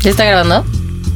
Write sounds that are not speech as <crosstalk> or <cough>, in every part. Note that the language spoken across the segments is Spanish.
¿Ya está grabando?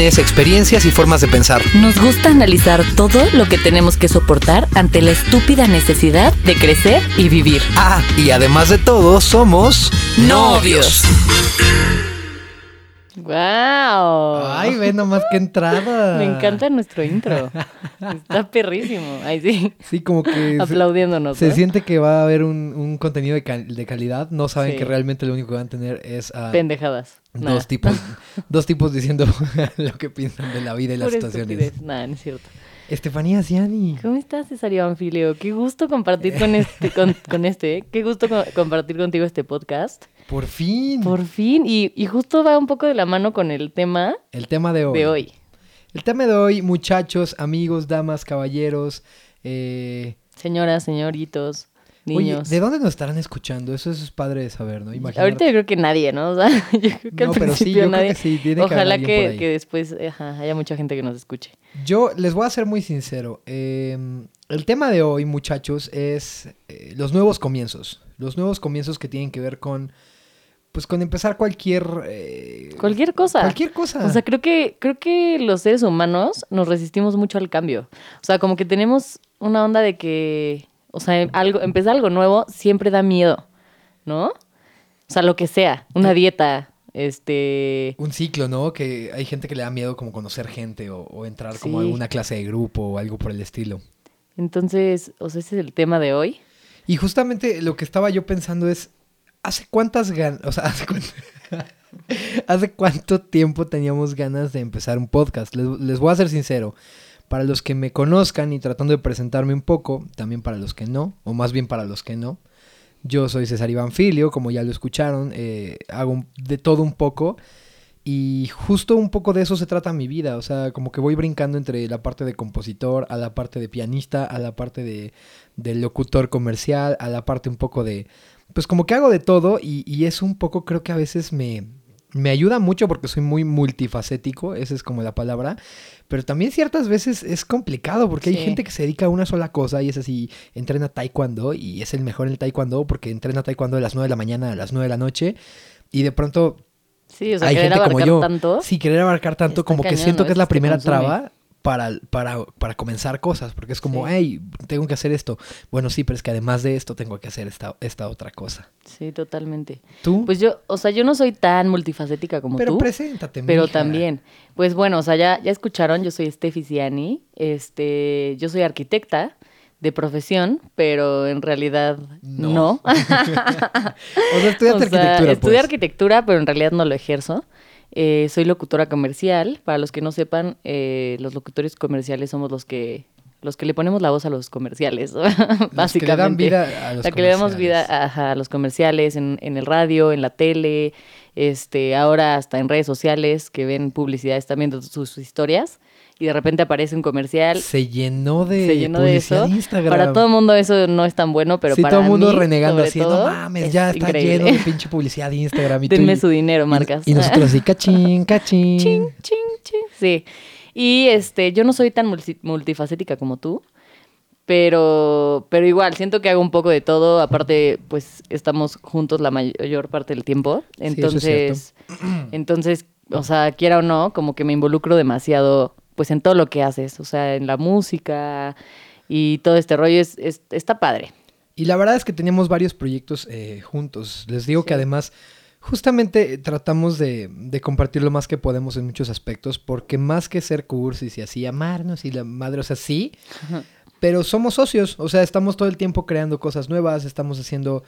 experiencias y formas de pensar. Nos gusta analizar todo lo que tenemos que soportar ante la estúpida necesidad de crecer y vivir. Ah, y además de todo, somos novios. ¡Wow! Ay, ve nomás qué entrada. <laughs> Me encanta nuestro intro. Está perrísimo. Ay, sí. Sí, como que. Aplaudiéndonos. Se, siente que va a haber un, contenido de, calidad. No saben que realmente lo único que van a tener es. Pendejadas. Dos tipos, <laughs> dos tipos diciendo <laughs> lo que piensan de la vida y las situaciones. Nada, no es cierto. Estefanía Ciani. ¿Cómo estás, Cesario Anfilio? Qué gusto compartir con este, con, este, ¿eh? qué gusto compartir contigo este podcast. Por fin. Por fin. Y, y, justo va un poco de la mano con el tema. El tema de hoy. De hoy. El tema de hoy, muchachos, amigos, damas, caballeros. Eh... Señoras, señoritos. Niños. ¿de dónde nos estarán escuchando? Eso es padre de saber, ¿no? Ahorita yo creo que nadie, ¿no? <laughs> O sea, yo creo que al principio nadie. Ojalá que, que, después haya mucha gente que nos escuche. Yo les voy a ser muy sincero. Em, el tema de hoy, muchachos, es eh, los nuevos comienzos. Los nuevos comienzos que tienen que ver con. Pues con empezar cualquier. Eh, cualquier cosa. Cualquier cosa. O sea, creo que, creo que los seres humanos nos resistimos mucho al cambio. O sea, como que tenemos una onda de que o sea, algo, empezar algo nuevo siempre da miedo, ¿no? O sea, lo que sea, una dieta, este... Un ciclo, ¿no? Que hay gente que le da miedo como conocer gente o, entrar como a alguna clase de grupo o algo por el estilo. Entonces, o sea, ese es el tema de hoy. Y justamente lo que estaba yo pensando es, ¿hace cuántas ganas, o sea, <laughs> hace, ¿hace cuánto tiempo teníamos ganas de empezar un podcast? Les, les voy a ser sincero. Para los que me conozcan y tratando de presentarme un poco, también para los que no, o más bien para los que no, yo soy César Iván Filio, como ya lo escucharon, eh, hago de todo un poco. Y justo un poco de eso se trata mi vida, o sea, como que voy brincando entre la parte de compositor, a la parte de pianista, a la parte de, de locutor comercial, a la parte un poco de... Pues como que hago de todo y, y es un poco, creo que a veces me, me ayuda mucho porque soy muy multifacético, esa es como la palabra, pero también ciertas veces es complicado porque hay gente que se dedica a una sola cosa y es así, entrena taekwondo y es el mejor en el taekwondo porque entrena taekwondo de las 9 de la mañana a las 9 de la noche y de pronto Sí, o sea, hay gente como yo, tanto. Sí, querer abarcar tanto, como que siento que es la primera traba para, para, para comenzar cosas, porque es como, hey, tengo que hacer esto. Bueno, sí, pero es que además de esto tengo que hacer esta, esta otra cosa. Sí, totalmente. ¿Tú? Pues yo, o sea, yo no soy tan multifacética como pero tú. Pero preséntate, Pero también. Pues bueno, o sea, ya, ya escucharon, yo soy Steffi Ciani, este, yo soy arquitecta de profesión, pero en realidad no. <laughs> o sea, estudiaste <laughs> arquitectura. Estudié pues. arquitectura, pero en realidad no lo ejerzo. Eh, soy locutora comercial. Para los que no sepan, eh, los locutores comerciales somos los que los que le ponemos la voz a los comerciales, básicamente. <laughs> Que le dan vida a los la que le damos vida a, los comerciales en, en, el radio, en la tele, este, ahora hasta en redes sociales que ven publicidades también de sus historias y de repente aparece un comercial. Se llenó de, se llenó de eso. Instagram. Para todo el mundo eso no es tan bueno, pero para todo el mundo mí, renegando así, no mames, ya está lleno de pinche publicidad de Instagram. Y Denme su dinero, marcas. Y, nosotros así, cachín, <laughs> cachín. Ching, ching, ching. Sí. Y este, yo no soy tan multifacética como tú. Pero, pero igual, siento que hago un poco de todo. Aparte, pues estamos juntos la mayor parte del tiempo. Entonces, entonces, o sea, quiera o no, como que me involucro demasiado pues en todo lo que haces, o sea, en la música y todo este rollo es, está padre. Y la verdad es que teníamos varios proyectos eh, juntos. Les digo que además justamente tratamos de, de, compartir lo más que podemos en muchos aspectos, porque más que ser cursis y así, amarnos y la madre, o sea, sí, pero somos socios, o sea, estamos todo el tiempo creando cosas nuevas, estamos haciendo,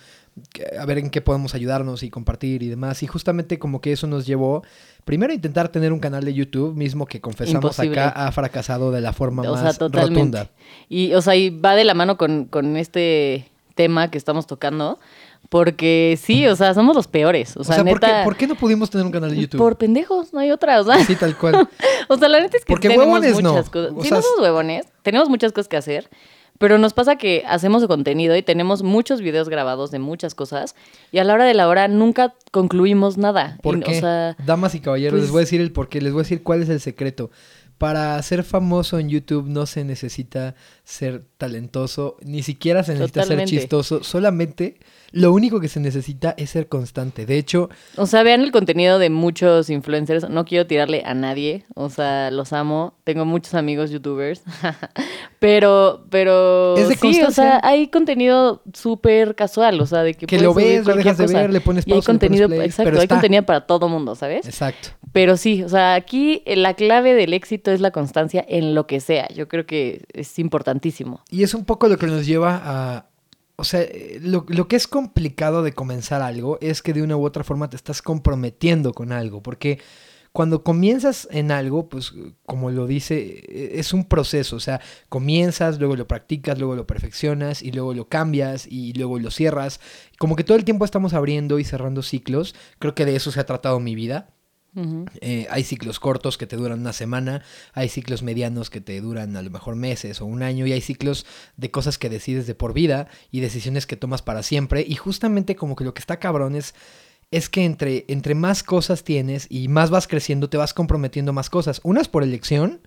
a ver en qué podemos ayudarnos y compartir y demás. Y justamente como que eso nos llevó, primero a intentar tener un canal de YouTube, mismo que confesamos acá ha fracasado de la forma más rotunda. Y, o sea, y va de la mano con, con este tema que estamos tocando, Porque sí, o sea, somos los peores. O O sea, sea, ¿por, qué, neta. por qué no pudimos tener un canal de YouTube? Por pendejos, no hay otra. O sea, Sí, tal cual. <laughs> o sea la neta es que Porque tenemos huevones no. muchas cosas. O sí, sea, no somos huevones, tenemos muchas cosas que hacer. Pero nos pasa que hacemos contenido y tenemos muchos videos grabados de muchas cosas y a la hora de la hora nunca concluimos nada. ¿Por Y, qué? O sea, Damas y caballeros, pues- les voy a decir el porqué, les voy a decir cuál es el secreto. Para ser famoso en YouTube no se necesita ser talentoso, ni siquiera se necesita Totalmente. ser chistoso, solamente lo único que se necesita es ser constante. De hecho, O sea, vean el contenido de muchos influencers. No quiero tirarle a nadie. O sea, los amo. Tengo muchos amigos youtubers. <laughs> pero, pero. Es de sí, o sea, hay contenido súper casual. O sea, de que. Que lo ves, lo dejas de cosa. ver, le pones Y hay pausa, pones contenido, play, exacto, pero hay está. contenido para todo mundo, ¿sabes? exacto. Pero sí, o sea, aquí la clave del éxito es la constancia en lo que sea. Yo creo que es Y es un poco lo que nos lleva a... O sea, lo, lo que es complicado de comenzar algo es que de una u otra forma te estás comprometiendo con algo, porque cuando comienzas en algo, pues como lo dice, eh, es un proceso, o sea, comienzas, luego lo practicas, luego lo perfeccionas y luego lo cambias y luego lo cierras. Como que todo el tiempo estamos abriendo y cerrando ciclos, creo que de eso se ha tratado mi vida. Eh, hay ciclos cortos que te duran una semana, hay ciclos medianos que te duran a lo mejor meses o un año y hay ciclos de cosas que decides de por vida y decisiones que tomas para siempre. Y justamente como que lo que está cabrón es, es que entre, entre más cosas tienes y más vas creciendo te vas comprometiendo más cosas, unas por elección,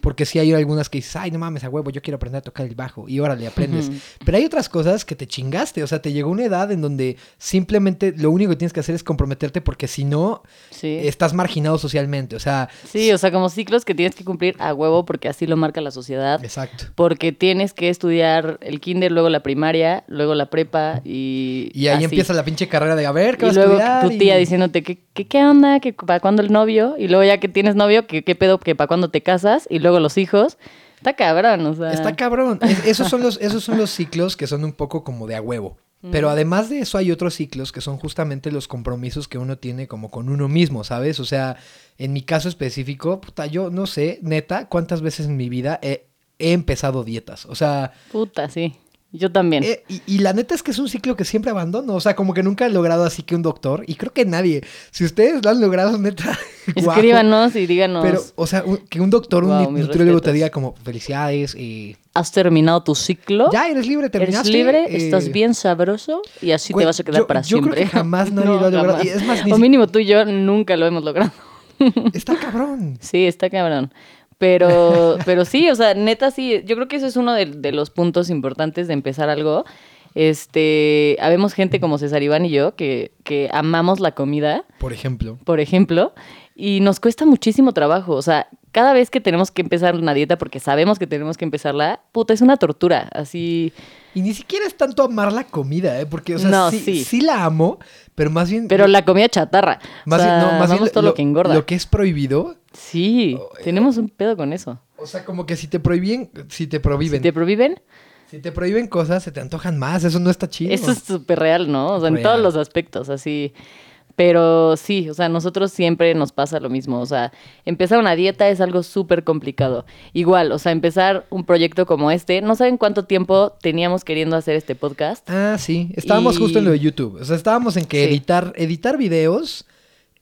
Porque sí hay algunas que dices, ay no mames a huevo, yo quiero aprender a tocar el bajo y órale aprendes, pero hay otras cosas que te chingaste, o sea, te llegó una edad en donde simplemente lo único que tienes que hacer es comprometerte porque si no Sí. estás marginado socialmente, o sea, Sí, o sea, como ciclos que tienes que cumplir a huevo porque así lo marca la sociedad. exacto. Porque tienes que estudiar el kinder, luego la primaria, luego la prepa y. Y ahí así. empieza la pinche carrera de a ver qué Y vas a luego estudiar. tu tía y- diciéndote que, que qué onda, que para cuándo el novio, y luego ya que tienes novio, que qué pedo, que para cuándo te casas, y luego los hijos. Está cabrón, o sea. Está cabrón. Es- esos, son los, esos son los ciclos que son un poco como de a huevo. Pero además de eso hay otros ciclos que son justamente los compromisos que uno tiene como con uno mismo, ¿sabes? O sea, en mi caso específico, puta, yo no sé, neta, cuántas veces en mi vida he, he empezado dietas. O sea, Puta, sí. Yo también. eh, y, y la neta es que es un ciclo que siempre abandono. O sea, como que nunca he logrado así que un doctor, y creo que nadie, si ustedes lo han logrado, neta. <laughs> Escríbanos y díganos. Pero, o sea, un- que un doctor, un nu- mis nutriólogo te diga como felicidades y ¿Has terminado tu ciclo? ya eres libre, Eres terminaste. libre, eh, estás bien sabroso y así güey, te vas a quedar yo- para yo creo siempre. que jamás <laughs> nadie lo ha logrado. jamás. Y es más, ni o mínimo tú y yo nunca lo hemos logrado. Está cabrón. <laughs> Sí, está cabrón. Pero, pero sí, o sea, neta sí, yo creo que eso es uno de, de los puntos importantes de empezar algo. Este, habemos gente como César Iván y yo que, que amamos la comida, Por ejemplo. por ejemplo, y nos cuesta muchísimo trabajo. O sea, cada vez que tenemos que empezar una dieta porque sabemos que tenemos que empezarla, puta, es una tortura. Así, Y ni siquiera es tanto amar la comida, ¿eh? Porque, o sea, No, sí, sí. sí la amo, pero más bien. pero la comida chatarra. Más o sea, bien, no, más bien todo lo, que engorda. Lo que es prohibido. Sí, Oh, eh, tenemos un pedo con eso. O sea, como que si te prohíben, si te prohíben, Si te prohíben, si te prohíben cosas, se te antojan más. Eso no está chido. Eso es súper real, ¿no? O sea, en todos los aspectos, así. Pero sí, o sea, nosotros siempre nos pasa lo mismo. O sea, empezar una dieta es algo súper complicado. Igual, o sea, empezar un proyecto como este, no saben cuánto tiempo teníamos queriendo hacer este podcast. Ah, sí. Estábamos Y- justo en lo de YouTube. O sea, estábamos en que Sí. editar, editar videos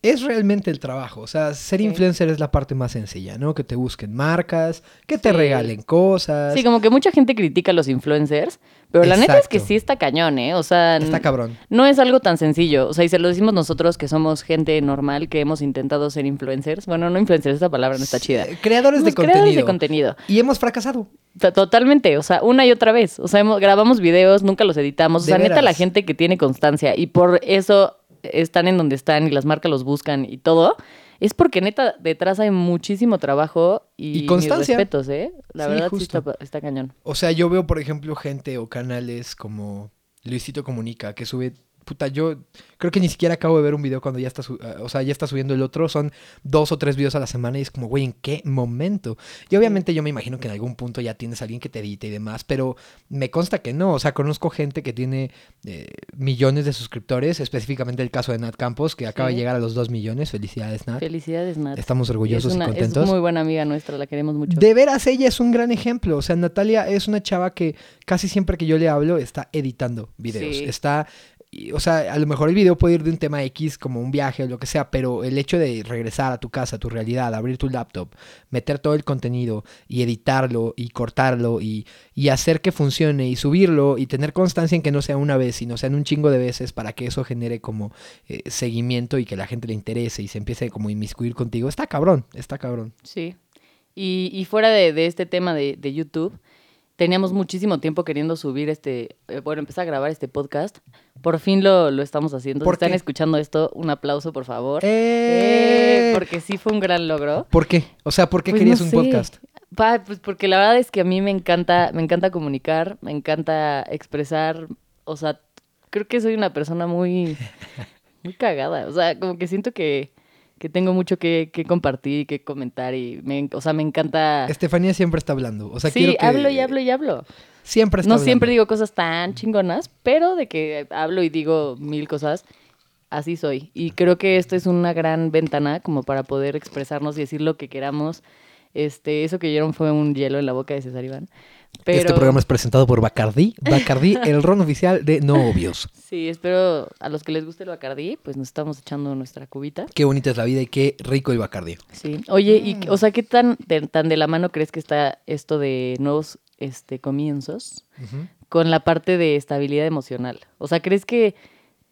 es realmente el trabajo. O sea, ser Sí. influencer es la parte más sencilla, ¿no? Que te busquen marcas, que te Sí. regalen cosas. Sí, como que mucha gente critica a los influencers, pero la neta es que sí está cañón, ¿eh? O sea, Está cabrón. no es algo tan sencillo. O sea, y se lo decimos nosotros que somos gente normal, que hemos intentado ser influencers. Bueno, no influencers, esa palabra no está chida. Creadores de Los creadores contenido. de contenido. Y hemos fracasado. To- Totalmente, o sea, una y otra vez. O sea, hemos- grabamos videos, nunca los editamos. O sea, neta, la gente que tiene constancia y por eso están en donde están y las marcas los buscan y todo, es porque neta detrás hay muchísimo trabajo y, Y mis constancia. respetos, ¿eh? La Sí, verdad sí está cañón. O sea, yo veo, por ejemplo, gente o canales como Luisito Comunica que sube. Puta, yo creo que ni siquiera acabo de ver un video cuando ya está, ah, o sea, ya está subiendo el otro. Son dos o tres videos a la semana y es como, güey, ¿en qué momento? Y obviamente yo me imagino que en algún punto ya tienes a alguien que te edite y demás, pero me consta que no. O sea, conozco gente que tiene eh, millones de suscriptores, específicamente el caso de Nat Campos, que acaba de llegar a los dos millones. Felicidades, Nat. Felicidades, Nat. Estamos orgullosos es una, y contentos. Es muy buena amiga nuestra, la queremos mucho. De veras, ella es un gran ejemplo. O sea, Natalia es una chava que casi siempre que yo le hablo está editando videos. Sí. Está y, o sea, a lo mejor el video puede ir de un tema X como un viaje o lo que sea, pero el hecho de regresar a tu casa, a tu realidad, abrir tu laptop, meter todo el contenido y editarlo y cortarlo y, y hacer que funcione y subirlo y tener constancia en que no sea una vez, sino sean un chingo de veces para que eso genere como eh, seguimiento y que la gente le interese y se empiece como a inmiscuir contigo, está cabrón, está cabrón. Sí. Y, fuera de, este tema de YouTube, teníamos muchísimo tiempo queriendo subir este, eh, bueno, empezar a grabar este podcast. Por fin lo, lo estamos haciendo. ¿Por Si están qué? escuchando esto, un aplauso, por favor. ¡Eh! Eh, porque sí fue un gran logro. ¿Por qué? O sea, ¿por qué Pues querías no un sé. podcast? Pa, pues porque la verdad es que a mí me encanta, me encanta comunicar, me encanta expresar, o sea, creo que soy una persona muy, muy cagada, o sea, como que siento que, que tengo mucho que, que compartir y que comentar y, me, o sea, me encanta... Estefanía siempre está hablando. O sea, sí, quiero que hablo y hablo y hablo. Siempre está No hablando. siempre digo cosas tan chingonas, pero de que hablo y digo mil cosas, así soy. Y creo que esto es una gran ventana como para poder expresarnos y decir lo que queramos. Este, eso que oyeron fue un hielo en la boca de César Iván. Pero Este programa es presentado por Bacardi. Bacardi, <laughs> el ron oficial de no obvios. sí, espero a los que les guste el Bacardí, pues nos estamos echando nuestra cubita. Qué bonita es la vida y qué rico el Bacardi. Sí. Oye, y, Mm. o sea, ¿qué tan de, tan de la mano crees que está esto de nuevos este, comienzos con la parte de estabilidad emocional? O sea, ¿crees que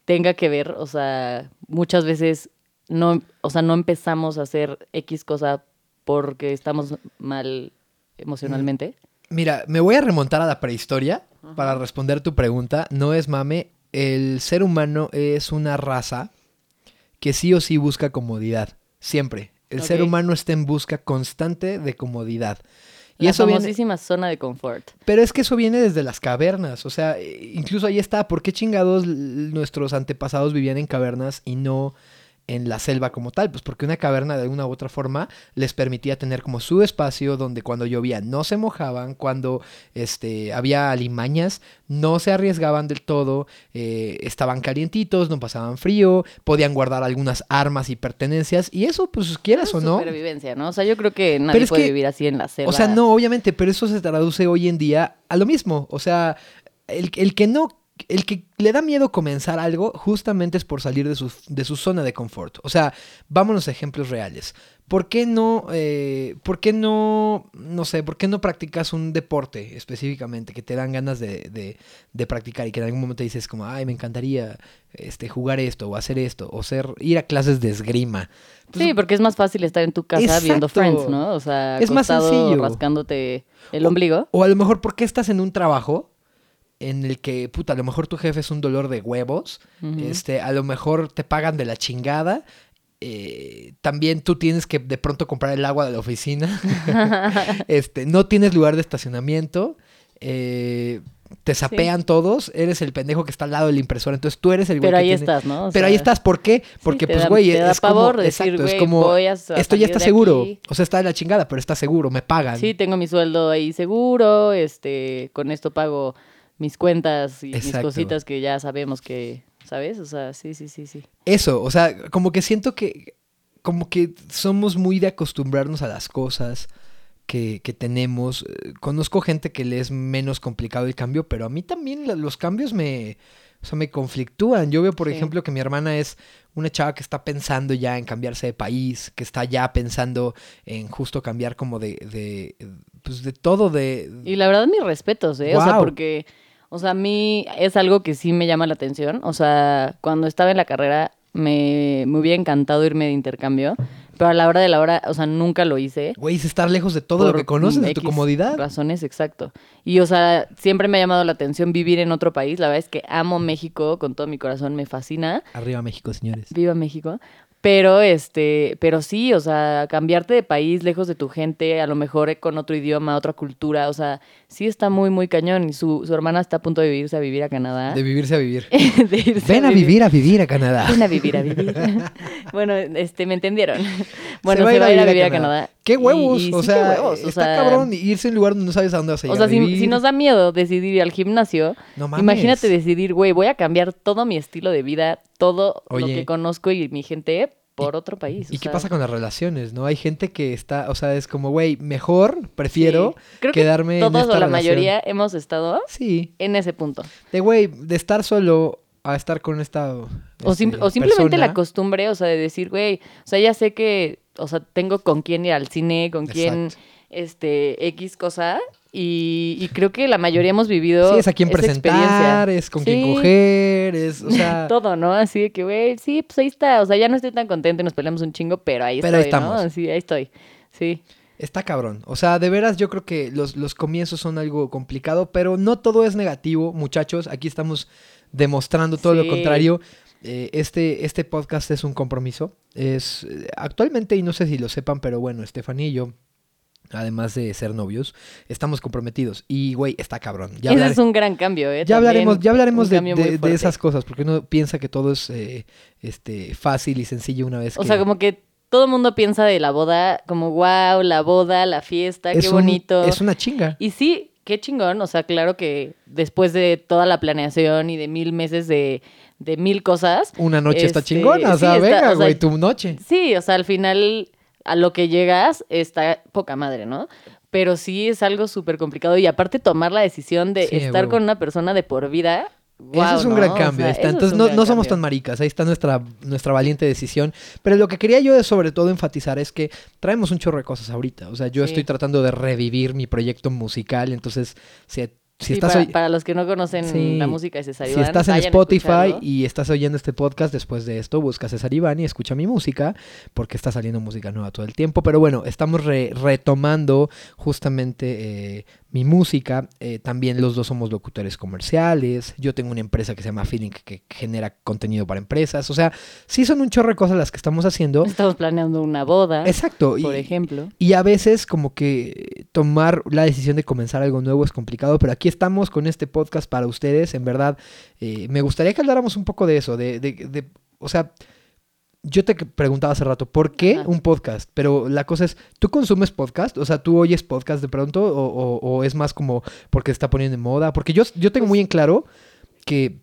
tenga que ver? O sea, muchas veces no, o sea, no empezamos a hacer X cosa porque estamos mal emocionalmente. Mira, me voy a remontar a la prehistoria para responder tu pregunta. No es mame, el ser humano es una raza que sí o sí busca comodidad. Siempre. El ser humano está en busca constante de comodidad. Y la eso viene, famosísima zona de confort. Pero es que eso viene desde las cavernas, o sea, incluso ahí está, ¿por qué chingados nuestros antepasados vivían en cavernas y no en la selva como tal? Pues porque una caverna de alguna u otra forma les permitía tener como su espacio donde cuando llovía no se mojaban, cuando este, había alimañas no se arriesgaban del todo, eh, estaban calientitos, no pasaban frío, podían guardar algunas armas y pertenencias y eso pues quieras o no. Supervivencia, ¿no? O sea, yo creo que nadie puede que- vivir así en la selva. O sea, no, obviamente, pero eso se traduce hoy en día a lo mismo. O sea, el, el que no, el que le da miedo comenzar algo, justamente es por salir de su, de su zona de confort. O sea, vámonos a ejemplos reales. ¿Por qué no, eh, por qué no, no sé, por qué no practicas un deporte específicamente que te dan ganas de, de- de practicar y que en algún momento dices como, ay, me encantaría este, jugar esto o hacer esto o ser, ir a clases de esgrima? Pues, Sí, porque es más fácil estar en tu casa viendo Exacto. Friends, ¿no? O sea, Es más sencillo. rascándote el ombligo. O a lo mejor, ¿por qué estás en un trabajo en el que, puta, a lo mejor tu jefe es un dolor de huevos? Este, a lo mejor te pagan de la chingada. eh, también tú tienes que de pronto comprar el agua de la oficina. <laughs> este, no tienes lugar de estacionamiento. eh, te sapean todos. Eres el pendejo que está al lado de la impresora. Entonces tú eres el güey Pero que ahí tiene- estás, ¿no? O Pero sea, ahí estás, ¿por qué? Porque, te pues, güey, es como, decir, exacto, es como, voy a esto ya está seguro. aquí. O sea, está de la chingada, pero está seguro, me pagan. Sí, tengo mi sueldo ahí seguro, este, con esto pago mis cuentas y mis cositas que ya sabemos que, ¿sabes? O sea, sí, sí, sí, sí. Eso, o sea, como que siento que, como que somos muy de acostumbrarnos a las cosas que, que tenemos. Eh, Conozco gente que le es menos complicado el cambio, pero a mí también los cambios me, o sea, me conflictúan. Yo veo, por Sí. ejemplo, que mi hermana es una chava que está pensando ya en cambiarse de país, que está ya pensando en justo cambiar como de, de pues de todo, de... Y la verdad, mis respetos, ¿eh? O sea, porque, o sea, a mí es algo que sí me llama la atención. O sea, cuando estaba en la carrera me, me hubiera encantado irme de intercambio, pero a la hora de la hora, o sea, nunca lo hice. Güey, es estar lejos de todo lo que conoces, de tu comodidad. Razones, exacto. Y, o sea, siempre me ha llamado la atención vivir en otro país. La verdad es que amo México con todo mi corazón, me fascina. Arriba México, señores. Viva México. Pero, este, pero sí, o sea, cambiarte de país, lejos de tu gente, a lo mejor con otro idioma, otra cultura, o sea, sí está muy, muy cañón. Y su, su hermana está a punto de irse a vivir a Canadá. De vivirse a vivir. <laughs> De irse Ven a vivir a vivir a Canadá. Ven a vivir, a vivir. <laughs> <laughs> bueno, este, me entendieron. Bueno, se, va a ir a vivir a Canadá. ¡Qué huevos! y o sí, sea, qué huevos, o está sea, cabrón irse a un lugar donde no sabes a dónde vas a O llegar sea, a si, vivir. si nos da miedo decidir ir al gimnasio, No imagínate decidir, güey, voy a cambiar todo mi estilo de vida, todo lo que conozco y mi gente por otro país. ¿Y o qué sea, pasa con las relaciones, no? Hay gente que está, o sea, es como, güey, mejor prefiero sí. Creo que quedarme en todos esta o la relación. mayoría hemos estado Sí, en ese punto. de güey, de estar solo a estar con esta. O, este, sim- o simplemente persona. la costumbre, o sea, de decir, güey, o sea, ya sé que, o sea, tengo con quién ir al cine, con quién, Exacto. este, X cosa, y, y creo que la mayoría hemos vivido Sí, es a quién presentar, es con Sí. quién coger, es, o sea, <laughs> Todo, ¿no? Así de que, güey, sí, pues ahí está, o sea, ya no estoy tan contenta y nos peleamos un chingo, pero ahí Pero ahí estoy, ¿no? estamos. Sí, ahí estoy, sí. está cabrón. O sea, de veras yo creo que los, los comienzos son algo complicado, pero no todo es negativo, muchachos. Aquí estamos demostrando todo lo contrario. Eh, este, este podcast es un compromiso. Es eh, actualmente, y no sé si lo sepan, pero bueno, Estefanía y yo, además de ser novios, estamos comprometidos. Y, güey, está cabrón. Ya Ese es un gran cambio, ¿eh? ya También hablaremos, ya hablaremos de, esas cosas, porque uno piensa que todo es eh, este, fácil y sencillo una vez O que... sea, como que todo el mundo piensa de la boda como, wow, la boda, la fiesta, es qué un- bonito. es una chinga. Y sí, qué chingón. O sea, claro que después de toda la planeación y de mil meses de, de mil cosas. Una noche está este, chingona, o sea, venga, o sea, güey, tu noche. Sí, o sea, al final a lo que llegas está poca madre, ¿no? Pero sí es algo súper complicado. Y aparte tomar la decisión de Sí, estar huevo. con una persona de por vida. eso guau, es un ¿no? gran O cambio. sea, está. eso Entonces no, no somos cambio. tan maricas, ahí está nuestra, nuestra valiente decisión. Pero lo que quería yo sobre todo enfatizar es que traemos un chorro de cosas ahorita. O sea, yo Sí. estoy tratando de revivir mi proyecto musical. Entonces, si, si Sí, estás para, los que no conocen Sí. la música de César Si Iván, estás en Spotify y estás oyendo este podcast después de esto, busca César Iván y escucha mi música, porque está saliendo música nueva todo el tiempo. Pero bueno, estamos re- retomando justamente eh, mi música. Eh, también los dos somos locutores comerciales. Yo tengo una empresa que se llama Feeling que, que genera contenido para empresas. O sea, sí son un chorro de cosas las que estamos haciendo. Estamos planeando una boda, Exacto. por y- ejemplo. y a veces como que tomar la decisión de comenzar algo nuevo es complicado, pero aquí estamos con este podcast para ustedes. En verdad, eh, me gustaría que habláramos un poco de eso, de, de- de- o sea, yo te preguntaba hace rato, ¿por qué un podcast? Pero la cosa es, ¿tú consumes podcast? O sea, ¿tú oyes podcast de pronto? ¿O, o- o es más como porque se está poniendo en moda? Porque yo, yo tengo Pues muy en claro que...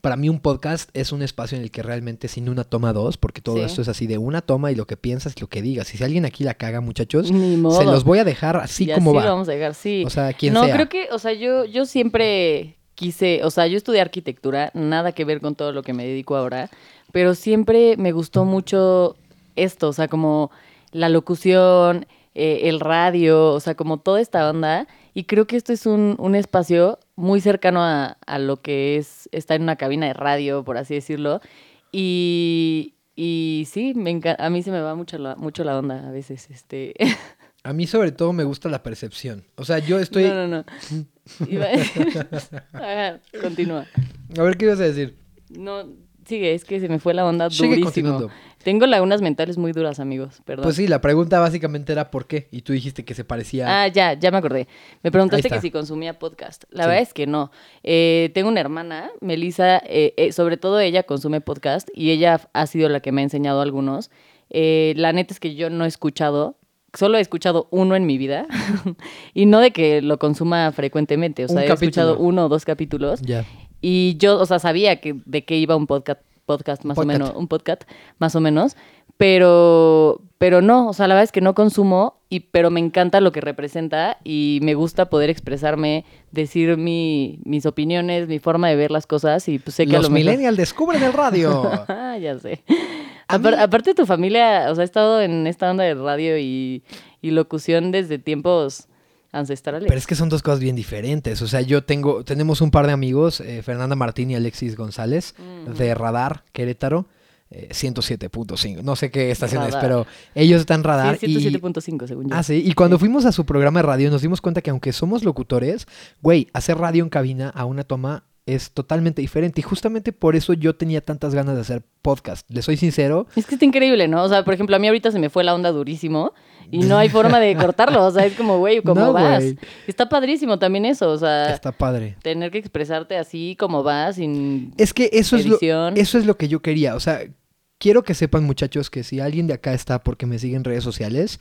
Para mí un podcast es un espacio en el que realmente sin una toma dos, porque todo Sí. esto es así de una toma y lo que piensas y lo que digas. Y si alguien aquí la caga, muchachos, se los voy a dejar así Y como así va. lo vamos a dejar, sí. O sea, quien no, sea. creo que, o sea, yo, yo siempre quise, o sea, yo estudié arquitectura, nada que ver con todo lo que me dedico ahora, pero siempre me gustó mucho esto, o sea, como la locución, eh, el radio, o sea, como toda esta onda. Y creo que esto es un, un espacio muy cercano a, a lo que es estar en una cabina de radio, por así decirlo. Y, y sí, me a mí se me va mucho la, mucho la onda a veces. Este. <laughs> A mí sobre todo me gusta la percepción. O sea, yo estoy... No, no, no. <laughs> Iba- <laughs> Ajá, continúa. A ver, ¿qué ibas a decir? No, sigue, es que se me fue la onda Sigue durísimo. continuando. Tengo lagunas mentales muy duras, amigos, perdón. Pues sí, la pregunta básicamente era ¿por qué? Y tú dijiste que se parecía... Ah, ya, ya me acordé. Me preguntaste que si consumía podcast. La Sí. verdad es que no. Eh, tengo una hermana, Melissa, eh, eh, sobre todo ella consume podcast y ella ha sido la que me ha enseñado algunos. Eh, la neta es que yo no he escuchado, solo he escuchado uno en mi vida <laughs> y no de que lo consuma frecuentemente, o Un sea, he capítulo. escuchado uno o dos capítulos. Ya. Y yo, o sea, sabía que de qué iba un podcast, podcast más Podcast. o menos, un podcast más o menos, pero, pero no, o sea, la verdad es que no consumo, y, pero me encanta lo que representa y me gusta poder expresarme, decir mi, mis opiniones, mi forma de ver las cosas y pues sé que a Los lo mejor- millennials descubren el radio. <laughs> Ah, ya sé. A Apar- mí- Aparte tu familia, o sea, ha estado en esta onda de radio y, y locución desde tiempos ancestrales. Pero es que son dos cosas bien diferentes. O sea, yo tengo, tenemos un par de amigos, eh, Fernanda Martín y Alexis González, de Radar, Querétaro, eh, 107.5. No sé qué estación es, pero ellos están Radar. Sí, y, 107.5 según yo. Ah, sí. Y cuando fuimos a su programa de radio, nos dimos cuenta que aunque somos locutores, güey, hacer radio en cabina a una toma es totalmente diferente. Y justamente por eso yo tenía tantas ganas de hacer podcast. Les soy sincero. Es que está increíble, ¿no? O sea, por ejemplo, a mí ahorita se me fue la onda durísimo y no hay forma de <laughs> cortarlo. O sea, es como, güey, ¿cómo No, vas? Está padrísimo también eso, o sea, Está padre. tener que expresarte así como vas, sin... Es que eso es, lo, eso es lo que yo quería. O sea, quiero que sepan, muchachos, que si alguien de acá está porque me sigue en redes sociales,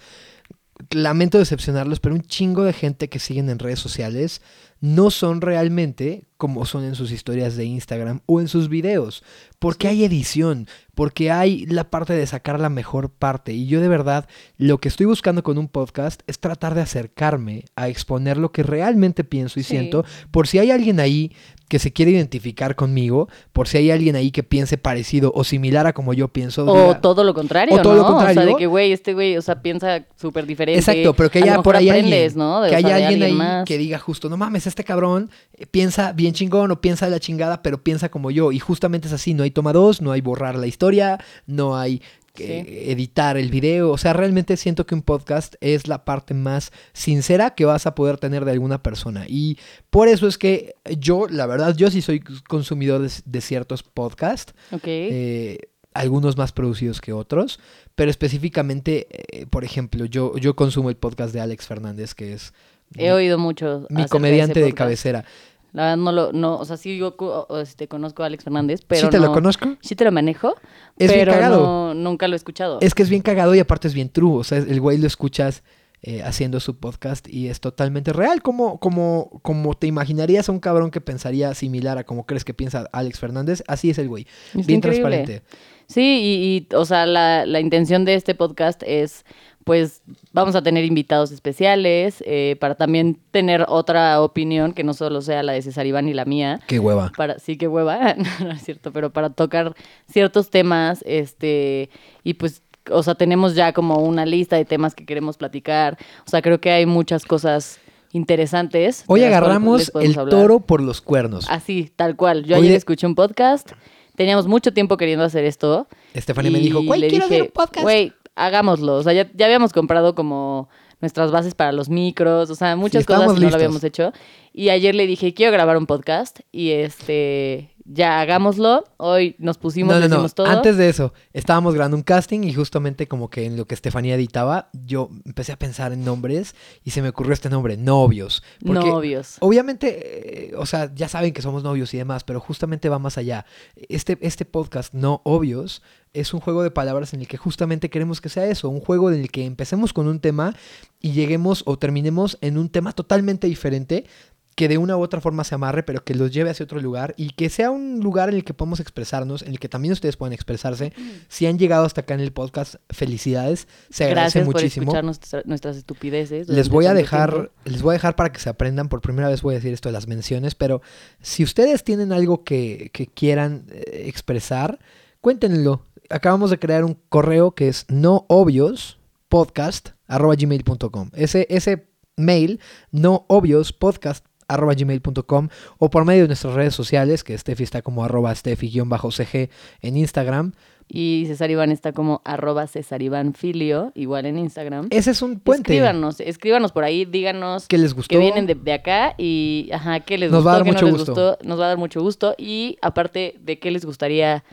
lamento decepcionarlos, pero un chingo de gente que siguen en redes sociales no son realmente como son en sus historias de Instagram o en sus videos. Porque hay edición, porque hay la parte de sacar la mejor parte. Y yo de verdad lo que estoy buscando con un podcast es tratar de acercarme a exponer lo que realmente pienso y Sí. siento. Por si hay alguien ahí que se quiere identificar conmigo, por si hay alguien ahí que piense parecido o similar a como yo pienso. O diga- todo lo contrario, O todo ¿no? lo contrario. O sea, de que, güey, este güey, o sea, piensa súper diferente. Exacto, pero que haya por ahí alguien, ¿no? De- que o sea, haya alguien ahí más. que diga justo, no mames, este cabrón eh, piensa bien chingón o piensa de la chingada, pero piensa como yo. Y justamente es así, no hay toma dos, no hay borrar la historia, no hay eh, editar el video. O sea, realmente siento que un podcast es la parte más sincera que vas a poder tener de alguna persona. Y por eso es que yo, la verdad, yo sí soy consumidor de, de ciertos podcasts. Ok. Eh, algunos más producidos que otros, pero específicamente, eh, por ejemplo, yo, yo consumo el podcast de Alex Fernández, que es He oído mucho. mi comediante de cabecera. La verdad no lo, no, o sea, sí yo este, conozco a Alex Fernández, pero ¿Sí te no- lo conozco? Sí te lo manejo, Es bien pero cagado. no, nunca lo he escuchado. Es que es bien cagado y aparte es bien true. O sea, el güey lo escuchas eh, haciendo su podcast y es totalmente real. Como, como, como te imaginarías a un cabrón que pensaría similar a como crees que piensa Alex Fernández, así es el güey. Bien increíble. transparente. Sí, y, y, o sea, la, la intención de este podcast es, pues, vamos a tener invitados especiales eh, para también tener otra opinión que no solo sea la de César Iván y la mía. Qué hueva. Para, sí que hueva, <laughs> no es cierto, pero para tocar ciertos temas, este, y pues, o sea, tenemos ya como una lista de temas que queremos platicar. O sea, creo que hay muchas cosas interesantes. Hoy agarramos el hablar. toro por los cuernos. Así, tal cual. Yo Oye- ayer escuché un podcast. Teníamos mucho tiempo queriendo hacer esto. Estefanía me dijo, güey, quiero dije, hacer un podcast. Güey, hagámoslo. O sea, ya, ya habíamos comprado como nuestras bases para los micros, o sea, muchas cosas y no lo habíamos hecho. Y ayer le dije, quiero grabar un podcast y este, ya hagámoslo. Hoy nos pusimos, No, no, no. todo. Antes de eso, estábamos grabando un casting y justamente como que en lo que Estefanía editaba, yo empecé a pensar en nombres y se me ocurrió este nombre, novios. Porque Novios. Obviamente, eh, o sea, ya saben que somos novios y demás, pero justamente va más allá. Este, este podcast, No Obvios, es un juego de palabras en el que justamente queremos que sea eso, un juego en el que empecemos con un tema y lleguemos o terminemos en un tema totalmente diferente que de una u otra forma se amarre, pero que los lleve hacia otro lugar y que sea un lugar en el que podamos expresarnos, en el que también ustedes puedan expresarse. Si han llegado hasta acá en el podcast, felicidades, se agradece Gracias por muchísimo. escuchar nuestra- nuestras estupideces. Les voy a dejar, tiempo. les voy a dejar para que se aprendan. Por primera vez voy a decir esto de las menciones, pero si ustedes tienen algo que, que quieran eh, expresar, cuéntenlo. Acabamos de crear un correo que es no obvios podcast gmail.com. Ese, ese mail, no obvios podcast arroba gmail.com o por medio de nuestras redes sociales, que Steffi está como arroba Steffi-cg en Instagram. Y César Iván está como arroba César Iván Filio, igual en Instagram. Ese es un puente Escríbanos, escríbanos por ahí, díganos que les gustó. que vienen de, de acá y ajá, qué les Nos gustó, va a dar mucho no gusto. gustó, nos va a dar mucho gusto y aparte de qué les gustaría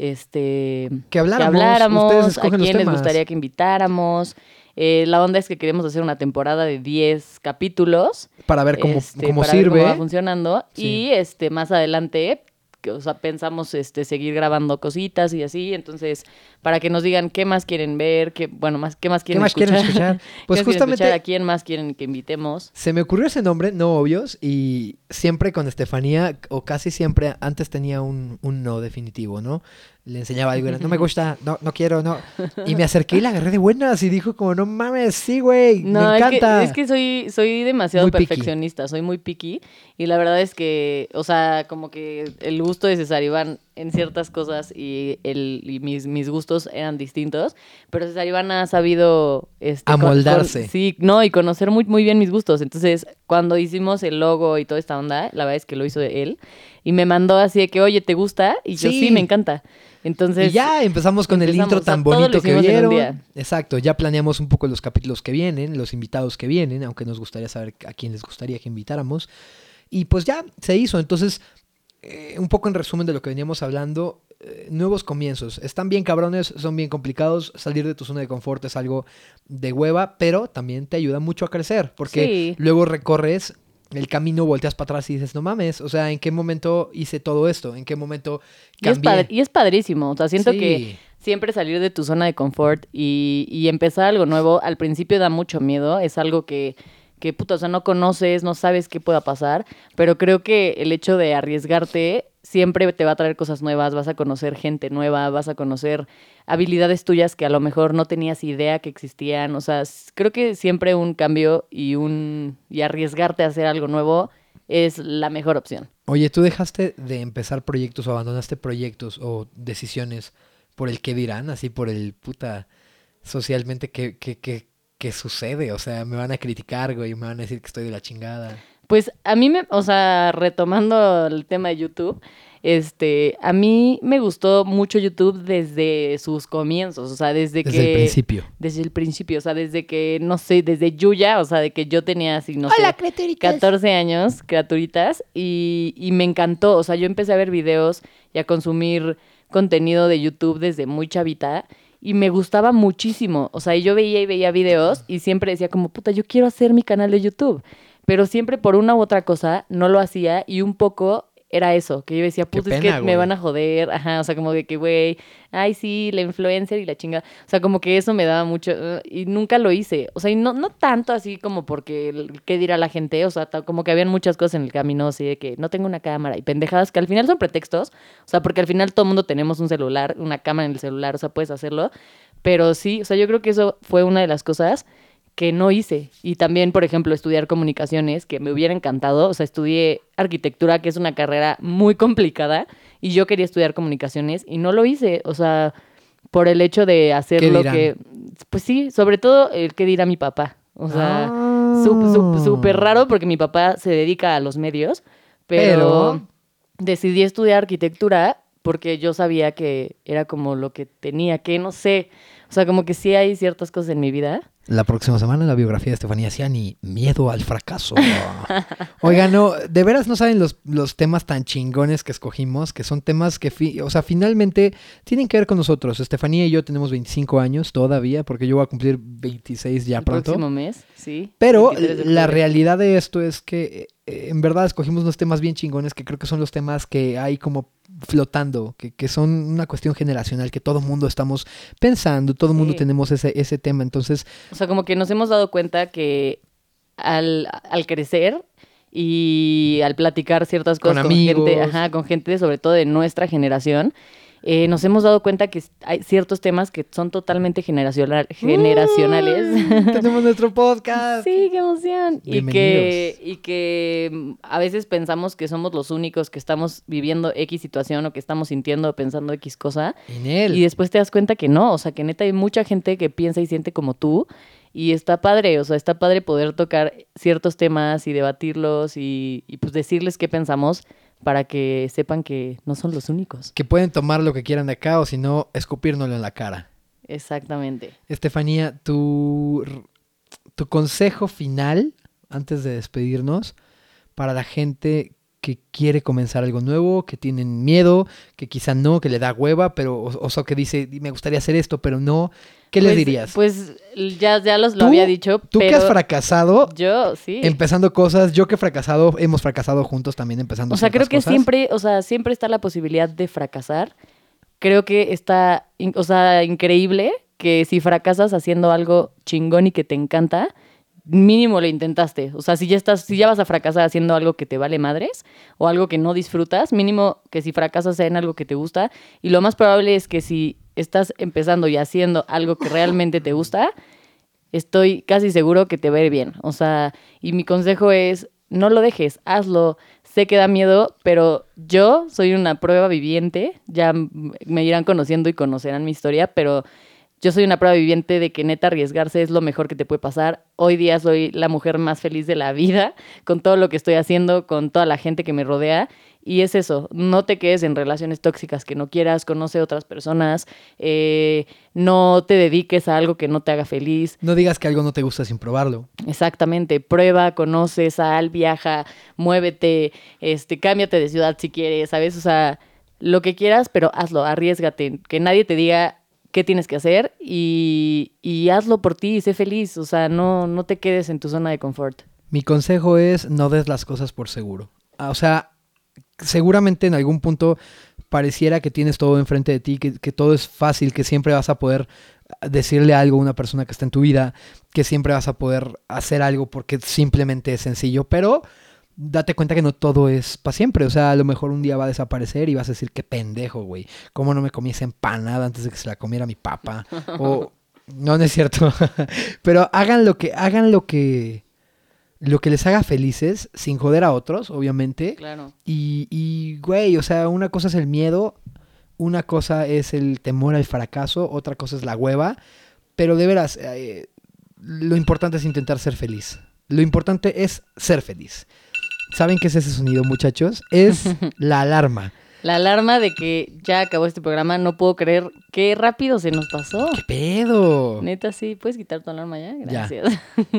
este Que habláramos, a quién les gustaría que invitáramos. Eh, la onda es que queremos hacer una temporada de 10 capítulos. para ver cómo, este, cómo para ver sirve. cómo va funcionando. Sí. Y este más adelante, que, o sea, pensamos este seguir grabando cositas y así. Entonces, para que nos digan qué más quieren ver, qué, bueno, más, qué más ¿Qué quieren más quieren escuchar. <laughs> ¿Qué Pues quieren justamente escuchar? a quién más quieren que invitemos. se me ocurrió ese nombre, no obvios, y siempre con Estefanía, o casi siempre, antes tenía un, un no definitivo, ¿no? Le enseñaba algo, no me gusta, no, no quiero, no. <laughs> Y me acerqué y la agarré de buenas y dijo como, no mames, sí, güey, No, me es que, encanta. es que soy, soy demasiado Muy picky. perfeccionista, soy muy picky. Y la verdad es que, o sea, como que el gusto de César Iván en ciertas cosas y, el, y mis, mis gustos eran distintos. Pero César Iván ha sabido... Este, con- Amoldarse. con- sí, no, y conocer muy, muy bien mis gustos. Entonces, cuando hicimos el logo y toda esta onda, la verdad es que lo hizo él. Y me mandó así de que, oye, ¿te gusta? Y yo, Sí. sí, me encanta. Entonces... y ya empezamos con el intro o sea, tan todo lo bonito que vieron. Exacto, ya planeamos un poco los capítulos que vienen, los invitados que vienen, aunque nos gustaría saber a quién les gustaría que invitáramos. Y pues ya se hizo. Entonces, eh, un poco en resumen de lo que veníamos hablando, eh, nuevos comienzos. Están bien cabrones, son bien complicados. Salir de tu zona de confort es algo de hueva, pero también te ayuda mucho a crecer. Porque Sí. luego recorres el camino, volteas para atrás y dices, no mames, o sea, ¿en qué momento hice todo esto? ¿En qué momento Y es, cambié? y es padrísimo. O sea, siento Sí. que siempre salir de tu zona de confort y, y empezar algo nuevo, al principio da mucho miedo. Es algo que, que puta, o sea, no conoces, no sabes qué pueda pasar, pero creo que el hecho de arriesgarte siempre te va a traer cosas nuevas, vas a conocer gente nueva, vas a conocer habilidades tuyas que a lo mejor no tenías idea que existían, o sea, creo que siempre un cambio y un y arriesgarte a hacer algo nuevo es la mejor opción. Oye, ¿tú dejaste de empezar proyectos o abandonaste proyectos o decisiones por el qué dirán? Así por el puta socialmente qué, qué, qué, qué sucede. O sea, me van a criticar, güey, me van a decir que estoy de la chingada. Pues a mí me, o sea, retomando el tema de YouTube, este, a mí me gustó mucho YouTube desde sus comienzos, o sea, desde, Desde que el principio. desde el principio, o sea, desde que no sé, desde Yuya, o sea, de que yo tenía así, no sé, 14 años, criaturitas, y, y me encantó. O sea, yo empecé a ver videos y a consumir contenido de YouTube desde muy chavita y me gustaba muchísimo. O sea, y yo veía y veía videos y siempre decía como, puta, yo quiero hacer mi canal de YouTube. Pero siempre por una u otra cosa no lo hacía y un poco era eso, que yo decía, puta, es pena, que me van a joder, ajá, o sea, como de que, güey, ay, sí, la influencer y la chinga, o sea, como que eso me daba mucho, uh, y nunca lo hice, o sea, y no, no tanto así como porque, qué dirá la gente, o sea, como que habían muchas cosas en el camino, así de que no tengo una cámara y pendejadas que al final son pretextos, o sea, porque al final todo el mundo tenemos un celular, una cámara en el celular, o sea, puedes hacerlo, pero sí, o sea, yo creo que eso fue una de las cosas que no hice. Y también, por ejemplo, estudiar comunicaciones, que me hubiera encantado. O sea, estudié arquitectura, que es una carrera muy complicada, y yo quería estudiar comunicaciones y no lo hice. O sea, por el hecho de hacer ¿Qué lo que... Pues sí, sobre todo el que dirá mi papá. O sea, sup- súper raro porque mi papá se dedica a los medios, pero, Pero- decidí estudiar arquitectura porque yo sabía que era como lo que tenía que, no sé, o sea, como que sí hay ciertas cosas en mi vida. La próxima semana la biografía de Estefanía Ciani, Miedo al fracaso. <laughs> Oigan, no, de veras no saben los, los temas tan chingones que escogimos, que son temas que, fi- o sea, finalmente tienen que ver con nosotros. Estefanía y yo tenemos 25 años todavía, porque yo voy a cumplir 26 ya el pronto. próximo mes, sí. Pero 23 de la realidad de esto es que eh, en verdad escogimos unos temas bien chingones que creo que son los temas que hay como flotando, que, que son una cuestión generacional, que todo mundo estamos pensando, todo mundo Sí. tenemos ese, ese tema. Entonces, O sea, como que nos hemos dado cuenta que al, al crecer y al platicar ciertas Con cosas con, gente, amigos. ajá, con gente sobre todo de nuestra generación, eh, nos hemos dado cuenta que hay ciertos temas que son totalmente generacional, generacionales. tenemos nuestro podcast. Sí, qué emoción. Y que, y que mm, a veces pensamos que somos los únicos que estamos viviendo X situación o que estamos sintiendo o pensando X cosa. En él. Y después te das cuenta que no, o sea, que neta hay mucha gente que piensa y siente como tú. Y está padre, o sea, está padre poder tocar ciertos temas y debatirlos y, y pues decirles qué pensamos para que sepan que no son los únicos. que pueden tomar lo que quieran de acá o si no, escupírnoslo en la cara. Exactamente. Estefanía, tu, tu consejo final, antes de despedirnos, para la gente que quiere comenzar algo nuevo, que tienen miedo, que quizá no, que le da hueva, pero, o, o sea, que dice, me gustaría hacer esto, pero no, ¿qué les Pues- dirías? Pues ya, ya los, lo había dicho, Tú que has fracasado yo sí. empezando cosas, yo que he fracasado, hemos fracasado juntos también empezando O sea, creo que cosas. siempre, o sea, siempre está la posibilidad de fracasar. Creo que está, o sea, increíble que si fracasas haciendo algo chingón y que te encanta, mínimo lo intentaste. O sea, si ya estás, si ya vas a fracasar haciendo algo que te vale madres o algo que no disfrutas, mínimo que si fracasas sea en algo que te gusta. Y lo más probable es que si estás empezando y haciendo algo que realmente te gusta, estoy casi seguro que te va a ir bien. O sea, y mi consejo es, no lo dejes, hazlo. Sé que da miedo, pero yo soy una prueba viviente. Ya me irán conociendo y conocerán mi historia, pero yo soy una prueba viviente de que neta arriesgarse es lo mejor que te puede pasar. Hoy día soy la mujer más feliz de la vida con todo lo que estoy haciendo, con toda la gente que me rodea. Y es eso, no te quedes en relaciones tóxicas que no quieras, conoce otras personas, eh, no te dediques a algo que no te haga feliz. No digas que algo no te gusta sin probarlo. Exactamente, prueba, conoce, sal, viaja, muévete, este, cámbiate de ciudad si quieres, ¿sabes? O sea, lo que quieras, pero hazlo, arriesgate, que nadie te diga qué tienes que hacer y, hazlo por ti sé feliz, o sea, no, no te quedes en tu zona de confort. Mi consejo es no des las cosas por seguro. Ah, O sea, seguramente en algún punto pareciera que tienes todo enfrente de ti, que, que todo es fácil, que siempre vas a poder decirle algo a una persona que está en tu vida, que siempre vas a poder hacer algo porque simplemente es sencillo, pero date cuenta que no todo es para siempre. O sea, a lo mejor un día va a desaparecer y vas a decir, qué pendejo, güey. ¿Cómo no me comí esa empanada antes de que se la comiera mi papá? O, <laughs> no, no es cierto. <laughs> pero hagan lo que, hagan lo que, lo que les haga felices, sin joder a otros, obviamente. Claro. Y, y, güey, o sea, una cosa es el miedo, una cosa es el temor al fracaso, otra cosa es la hueva. Pero de veras, eh, lo importante es intentar ser feliz. Lo importante es ser feliz. ¿Saben qué es ese sonido, muchachos? Es <laughs> la alarma. La alarma de que ya acabó este programa, no puedo creer qué rápido se nos pasó. ¿Qué pedo? Neta, sí, ¿puedes quitar tu alarma ya? Gracias. <laughs>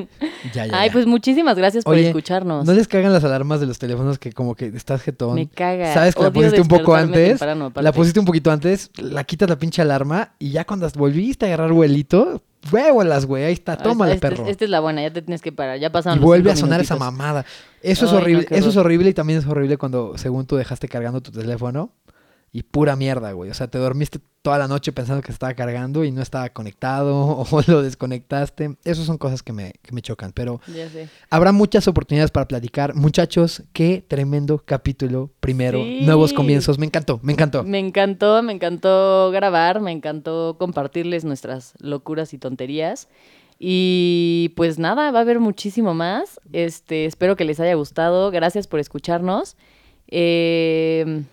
Ya, ya, Ay, ya. pues muchísimas gracias por escucharnos. No les cagan las alarmas de los teléfonos que como que estás jetón. Me caga. Sabes que la pusiste un poco antes. temprano. La pusiste un poquito antes, la quitas la pinche alarma y ya cuando volviste a agarrar vuelito, huevolas, güey, ahí está, Ah, tómala, esta, perro. Esta es la buena, ya te tienes que parar. Ya pasaron Y los vuelve a sonar esa mamada. Eso es Ay, horrible, eso es horrible y también es horrible cuando según tú dejaste cargando tu teléfono y pura mierda, güey. O sea, te dormiste toda la noche pensando que se estaba cargando y no estaba conectado <laughs> o lo desconectaste. Esas son cosas que me, que me chocan, pero Ya sé. habrá muchas oportunidades para platicar. Muchachos, qué tremendo capítulo primero. Sí. Nuevos comienzos. Me encantó, me encantó. Me encantó, me encantó grabar, me encantó compartirles nuestras locuras y tonterías. Y pues nada, va a haber muchísimo más. Este, espero que les haya gustado. Gracias por escucharnos. Eh,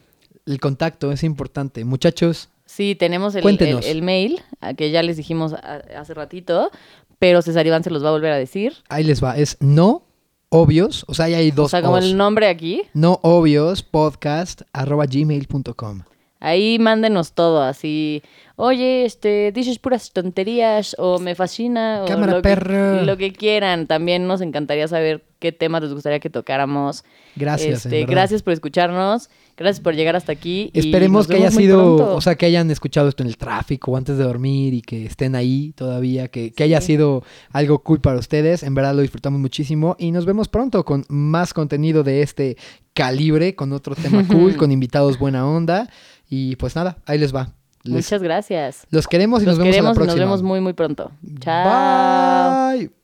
El contacto es importante. Muchachos, sí, tenemos el, el, el mail, que ya les dijimos hace ratito, pero César Iván se los va a volver a decir. ahí les va. Es no obvios. O sea, ahí hay dos o sea, como os. el nombre aquí. No obvios podcast arroba gmail.com. Ahí mándenos todo, así, oye, este, dices puras tonterías o me fascina o Cámara, lo, perro. Que, lo que quieran. También nos encantaría saber qué temas les gustaría que tocáramos. Gracias. en Este, gracias por escucharnos, gracias por llegar hasta aquí. y Esperemos nos que haya sido, pronto. o sea, que hayan escuchado esto en el tráfico o antes de dormir y que estén ahí todavía, que, que haya sido algo cool para ustedes. En verdad lo disfrutamos muchísimo y nos vemos pronto con más contenido de este calibre, con otro tema cool, <laughs> con invitados buena onda. Y pues nada, ahí les va. Les- Muchas gracias. los queremos y Los nos vemos queremos a la y nos próxima. vemos muy, muy pronto. Chao.